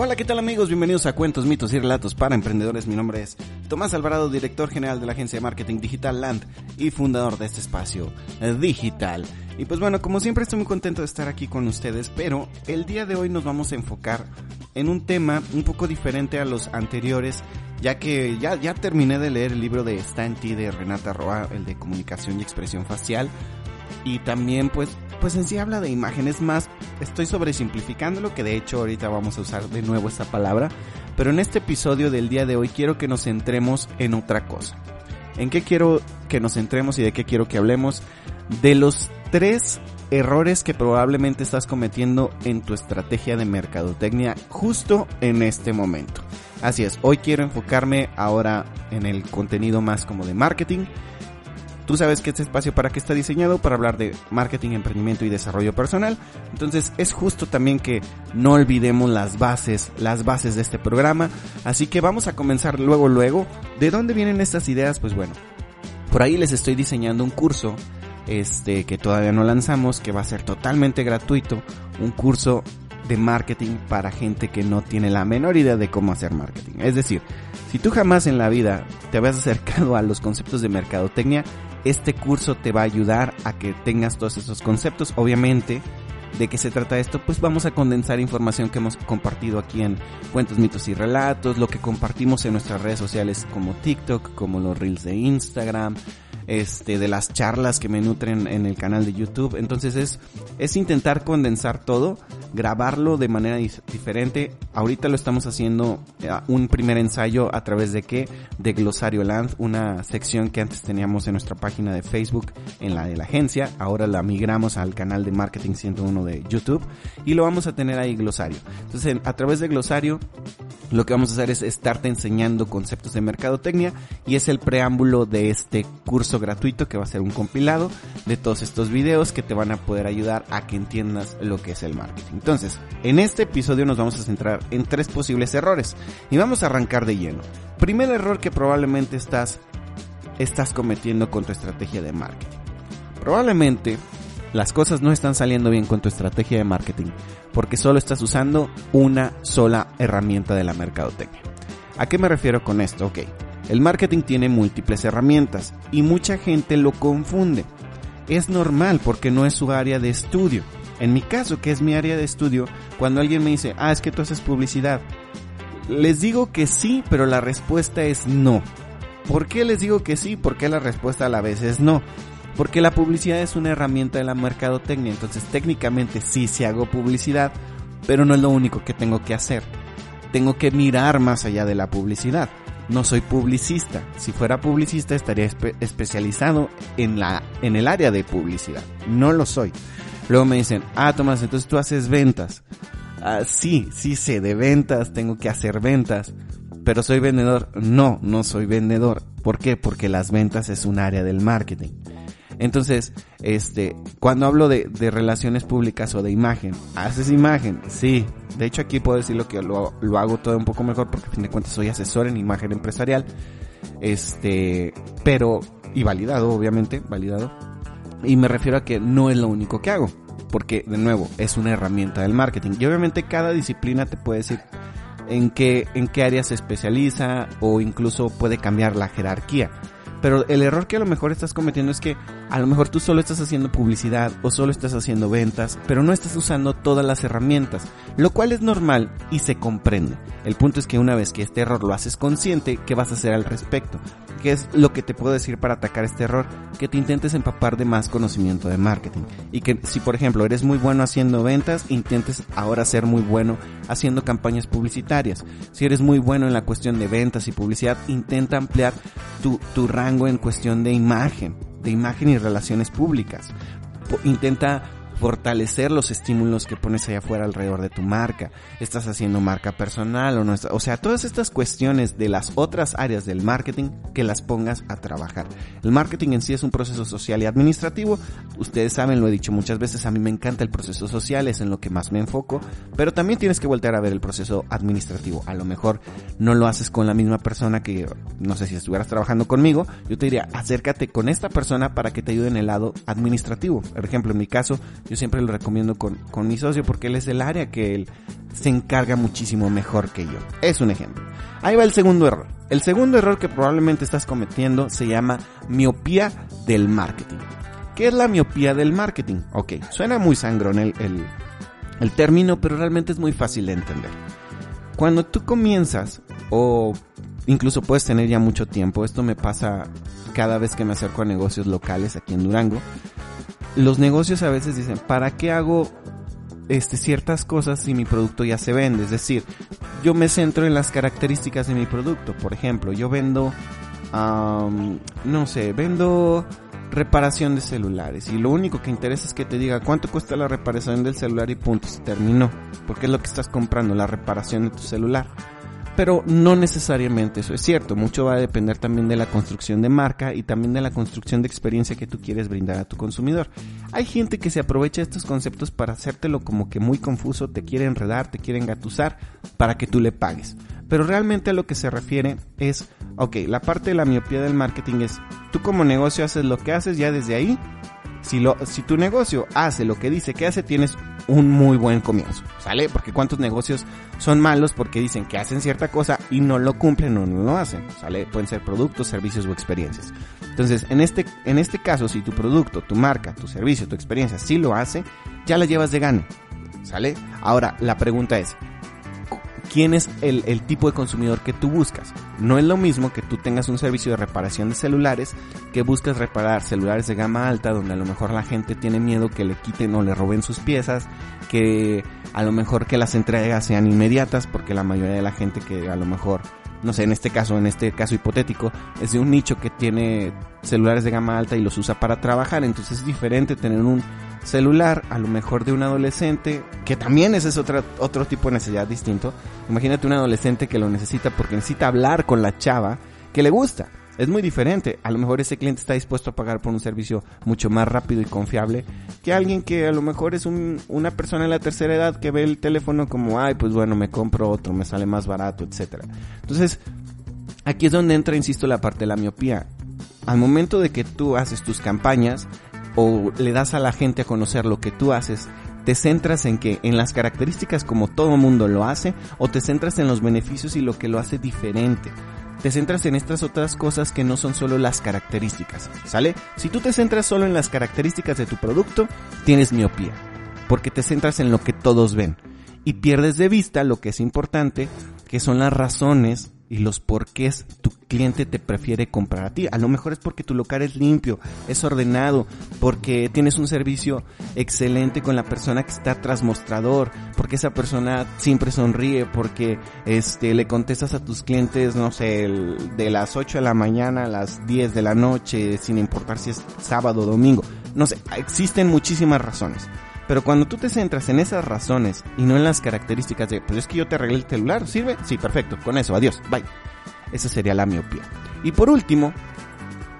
Hola, ¿qué tal amigos? Bienvenidos a Cuentos, Mitos y Relatos para Emprendedores. Mi nombre es Tomás Alvarado, director general de la agencia de marketing Digital Land y fundador de este espacio digital. Y pues bueno, como siempre estoy muy contento de estar aquí con ustedes, pero el día de hoy nos vamos a enfocar en un tema un poco diferente a los anteriores, ya que ya, ya terminé de leer el libro de Stan T de Renata Roa, el de comunicación y expresión facial, y también pues pues en sí habla de imágenes más, estoy sobresimplificándolo, que de hecho ahorita vamos a usar de nuevo esta palabra, pero en este episodio del día de hoy quiero que nos centremos en otra cosa. ¿En qué quiero que nos centremos y de qué quiero que hablemos? De los tres errores que probablemente estás cometiendo en tu estrategia de mercadotecnia justo en este momento. Así es, hoy quiero enfocarme ahora en el contenido más como de marketing Tú sabes que este espacio para qué está diseñado, para hablar de marketing, emprendimiento y desarrollo personal. Entonces es justo también que no olvidemos las bases, las bases de este programa. Así que vamos a comenzar luego, luego. ¿De dónde vienen estas ideas? Pues bueno, por ahí les estoy diseñando un curso, este, que todavía no lanzamos, que va a ser totalmente gratuito. Un curso de marketing para gente que no tiene la menor idea de cómo hacer marketing. Es decir, si tú jamás en la vida te habías acercado a los conceptos de mercadotecnia, este curso te va a ayudar a que tengas todos esos conceptos. Obviamente, ¿de qué se trata esto? Pues vamos a condensar información que hemos compartido aquí en Cuentos, Mitos y Relatos, lo que compartimos en nuestras redes sociales como TikTok, como los Reels de Instagram, este, de las charlas que me nutren en el canal de YouTube. Entonces es, es intentar condensar todo, grabarlo de manera diferente. Ahorita lo estamos haciendo eh, un primer ensayo a través de qué? De Glosario Land, una sección que antes teníamos en nuestra página de Facebook, en la de la agencia. Ahora la migramos al canal de Marketing 101 de YouTube y lo vamos a tener ahí Glosario. Entonces a través de Glosario lo que vamos a hacer es estarte enseñando conceptos de mercadotecnia y es el preámbulo de este curso gratuito que va a ser un compilado de todos estos videos que te van a poder ayudar a que entiendas lo que es el marketing. Entonces, en este episodio nos vamos a centrar en tres posibles errores y vamos a arrancar de lleno. Primer error que probablemente estás estás cometiendo con tu estrategia de marketing. Probablemente las cosas no están saliendo bien con tu estrategia de marketing porque solo estás usando una sola herramienta de la mercadotecnia. ¿A qué me refiero con esto? Ok, el marketing tiene múltiples herramientas y mucha gente lo confunde. Es normal porque no es su área de estudio. En mi caso, que es mi área de estudio, cuando alguien me dice, ah, es que tú haces publicidad, les digo que sí, pero la respuesta es no. ¿Por qué les digo que sí? Porque la respuesta a la vez es no. Porque la publicidad es una herramienta de la mercadotecnia, entonces técnicamente sí se hago publicidad, pero no es lo único que tengo que hacer. Tengo que mirar más allá de la publicidad. No soy publicista. Si fuera publicista estaría especializado en la en el área de publicidad. No lo soy. Luego me dicen, "Ah, Tomás, entonces tú haces ventas." Ah, sí, sí sé de ventas, tengo que hacer ventas, pero soy vendedor. No, no soy vendedor. ¿Por qué? Porque las ventas es un área del marketing. Entonces, este, cuando hablo de, de, relaciones públicas o de imagen, ¿haces imagen? Sí. De hecho, aquí puedo decirlo que lo, lo hago todo un poco mejor porque a fin de cuentas soy asesor en imagen empresarial. Este, pero, y validado, obviamente, validado. Y me refiero a que no es lo único que hago. Porque, de nuevo, es una herramienta del marketing. Y obviamente cada disciplina te puede decir en qué, en qué área se especializa o incluso puede cambiar la jerarquía. Pero el error que a lo mejor estás cometiendo es que a lo mejor tú solo estás haciendo publicidad o solo estás haciendo ventas, pero no estás usando todas las herramientas, lo cual es normal y se comprende. El punto es que una vez que este error lo haces consciente, ¿qué vas a hacer al respecto? ¿Qué es lo que te puedo decir para atacar este error? Que te intentes empapar de más conocimiento de marketing. Y que si por ejemplo eres muy bueno haciendo ventas, intentes ahora ser muy bueno haciendo campañas publicitarias. Si eres muy bueno en la cuestión de ventas y publicidad, intenta ampliar tu, tu rango en cuestión de imagen, de imagen y relaciones públicas. Intenta fortalecer los estímulos que pones allá afuera alrededor de tu marca. Estás haciendo marca personal o no o sea, todas estas cuestiones de las otras áreas del marketing que las pongas a trabajar. El marketing en sí es un proceso social y administrativo. Ustedes saben, lo he dicho muchas veces, a mí me encanta el proceso social, es en lo que más me enfoco, pero también tienes que voltear a ver el proceso administrativo. A lo mejor no lo haces con la misma persona que, no sé si estuvieras trabajando conmigo, yo te diría, acércate con esta persona para que te ayude en el lado administrativo. Por ejemplo, en mi caso, yo siempre lo recomiendo con, con mi socio porque él es el área que él se encarga muchísimo mejor que yo. Es un ejemplo. Ahí va el segundo error. El segundo error que probablemente estás cometiendo se llama miopía del marketing. ¿Qué es la miopía del marketing? Ok, suena muy sangrón el, el, el término, pero realmente es muy fácil de entender. Cuando tú comienzas, o incluso puedes tener ya mucho tiempo, esto me pasa cada vez que me acerco a negocios locales aquí en Durango, los negocios a veces dicen, ¿para qué hago este, ciertas cosas si mi producto ya se vende? Es decir, yo me centro en las características de mi producto. Por ejemplo, yo vendo, no sé, vendo reparación de celulares y lo único que interesa es que te diga cuánto cuesta la reparación del celular y punto, se terminó. Porque es lo que estás comprando, la reparación de tu celular pero no necesariamente eso es cierto. Mucho va a depender también de la construcción de marca y también de la construcción de experiencia que tú quieres brindar a tu consumidor. Hay gente que se aprovecha de estos conceptos para hacértelo como que muy confuso, te quiere enredar, te quiere engatusar para que tú le pagues. Pero realmente a lo que se refiere es, ok, la parte de la miopía del marketing es, tú como negocio haces lo que haces ya desde ahí. Si, lo, si tu negocio hace lo que dice que hace, tienes un muy buen comienzo, ¿sale? Porque cuántos negocios son malos porque dicen que hacen cierta cosa y no lo cumplen o no lo hacen, ¿sale? Pueden ser productos, servicios o experiencias. Entonces, en este, en este caso, si tu producto, tu marca, tu servicio, tu experiencia sí lo hace, ya la llevas de gano, ¿sale? Ahora, la pregunta es, quién es el, el, tipo de consumidor que tú buscas. No es lo mismo que tú tengas un servicio de reparación de celulares que buscas reparar celulares de gama alta donde a lo mejor la gente tiene miedo que le quiten o le roben sus piezas, que a lo mejor que las entregas sean inmediatas porque la mayoría de la gente que a lo mejor no sé, en este caso, en este caso hipotético, es de un nicho que tiene celulares de gama alta y los usa para trabajar, entonces es diferente tener un celular, a lo mejor de un adolescente, que también ese es otro, otro tipo de necesidad distinto. Imagínate un adolescente que lo necesita porque necesita hablar con la chava que le gusta. Es muy diferente. A lo mejor ese cliente está dispuesto a pagar por un servicio mucho más rápido y confiable que alguien que a lo mejor es un, una persona en la tercera edad que ve el teléfono como, ay, pues bueno, me compro otro, me sale más barato, etcétera. Entonces, aquí es donde entra, insisto, la parte de la miopía. Al momento de que tú haces tus campañas, o le das a la gente a conocer lo que tú haces, te centras en que en las características como todo mundo lo hace o te centras en los beneficios y lo que lo hace diferente. Te centras en estas otras cosas que no son solo las características, ¿sale? Si tú te centras solo en las características de tu producto, tienes miopía, porque te centras en lo que todos ven y pierdes de vista lo que es importante, que son las razones y los porqués tu cliente te prefiere comprar a ti. A lo mejor es porque tu local es limpio, es ordenado, porque tienes un servicio excelente con la persona que está tras mostrador, porque esa persona siempre sonríe, porque este le contestas a tus clientes, no sé, de las 8 de la mañana a las 10 de la noche, sin importar si es sábado o domingo. No sé, existen muchísimas razones. Pero cuando tú te centras en esas razones y no en las características de, pues es que yo te arreglé el celular, ¿sirve? Sí, perfecto, con eso, adiós, bye. Esa sería la miopía. Y por último,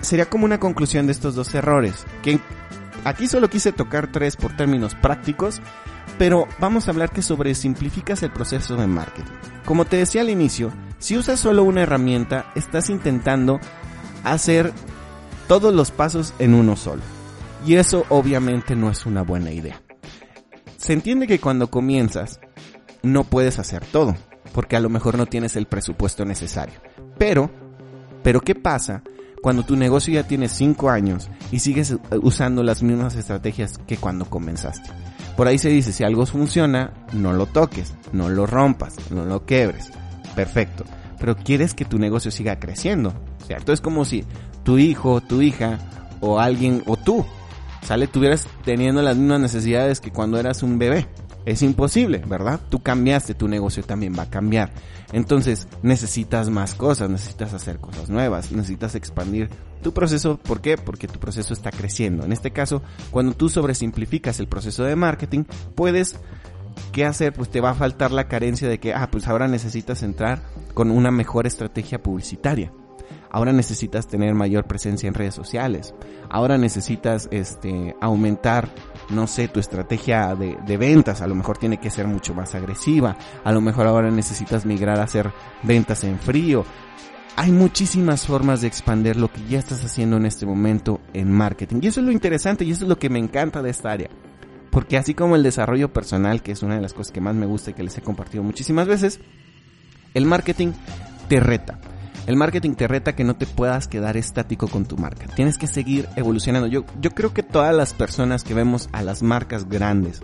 sería como una conclusión de estos dos errores, que aquí solo quise tocar tres por términos prácticos, pero vamos a hablar que sobresimplificas el proceso de marketing. Como te decía al inicio, si usas solo una herramienta, estás intentando hacer todos los pasos en uno solo. Y eso obviamente no es una buena idea se entiende que cuando comienzas no puedes hacer todo, porque a lo mejor no tienes el presupuesto necesario. Pero, pero ¿qué pasa cuando tu negocio ya tiene 5 años y sigues usando las mismas estrategias que cuando comenzaste? Por ahí se dice, si algo funciona, no lo toques, no lo rompas, no lo quebres. Perfecto. Pero quieres que tu negocio siga creciendo, ¿cierto? Es como si tu hijo, tu hija, o alguien, o tú, sale, tuvieras teniendo las mismas necesidades que cuando eras un bebé. Es imposible, ¿verdad? Tú cambiaste, tu negocio también va a cambiar. Entonces, necesitas más cosas, necesitas hacer cosas nuevas, necesitas expandir tu proceso. ¿Por qué? Porque tu proceso está creciendo. En este caso, cuando tú sobresimplificas el proceso de marketing, puedes ¿qué hacer? Pues te va a faltar la carencia de que, ah, pues ahora necesitas entrar con una mejor estrategia publicitaria. Ahora necesitas tener mayor presencia en redes sociales. Ahora necesitas este, aumentar, no sé, tu estrategia de, de ventas. A lo mejor tiene que ser mucho más agresiva. A lo mejor ahora necesitas migrar a hacer ventas en frío. Hay muchísimas formas de expandir lo que ya estás haciendo en este momento en marketing. Y eso es lo interesante y eso es lo que me encanta de esta área Porque así como el desarrollo personal, que es una de las cosas que más me gusta y que les he compartido muchísimas veces, el marketing te reta. El marketing te reta que no te puedas quedar estático con tu marca. Tienes que seguir evolucionando. Yo, yo creo que todas las personas que vemos a las marcas grandes,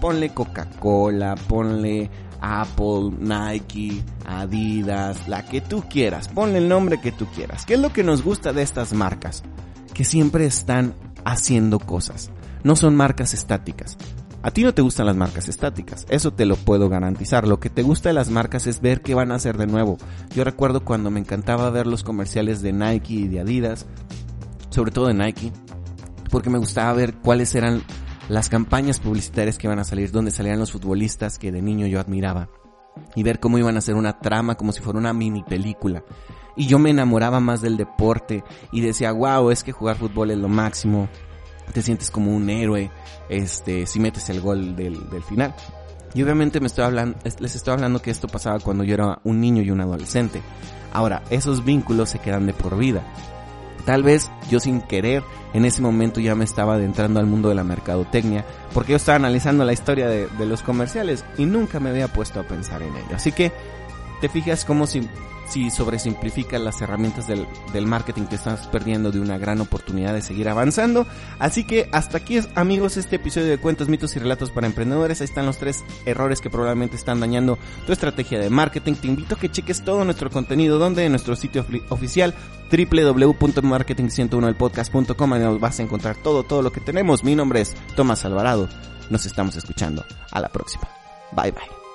ponle Coca-Cola, ponle Apple, Nike, Adidas, la que tú quieras, ponle el nombre que tú quieras. ¿Qué es lo que nos gusta de estas marcas? Que siempre están haciendo cosas. No son marcas estáticas. A ti no te gustan las marcas estáticas, eso te lo puedo garantizar. Lo que te gusta de las marcas es ver qué van a hacer de nuevo. Yo recuerdo cuando me encantaba ver los comerciales de Nike y de Adidas, sobre todo de Nike, porque me gustaba ver cuáles eran las campañas publicitarias que iban a salir, donde salían los futbolistas que de niño yo admiraba, y ver cómo iban a hacer una trama como si fuera una mini película. Y yo me enamoraba más del deporte y decía, wow, es que jugar fútbol es lo máximo, te sientes como un héroe, este, si metes el gol del, del final. Y obviamente me estoy hablando, les estoy hablando que esto pasaba cuando yo era un niño y un adolescente. Ahora, esos vínculos se quedan de por vida. Tal vez yo sin querer en ese momento ya me estaba adentrando al mundo de la mercadotecnia porque yo estaba analizando la historia de, de los comerciales y nunca me había puesto a pensar en ello. Así que te fijas como si si sobresimplificas las herramientas del, del, marketing te estás perdiendo de una gran oportunidad de seguir avanzando. Así que hasta aquí amigos este episodio de cuentos, mitos y relatos para emprendedores. Ahí están los tres errores que probablemente están dañando tu estrategia de marketing. Te invito a que cheques todo nuestro contenido donde en nuestro sitio oficial www.marketing101elpodcast.com nos vas a encontrar todo, todo lo que tenemos. Mi nombre es Tomás Alvarado. Nos estamos escuchando. A la próxima. Bye bye.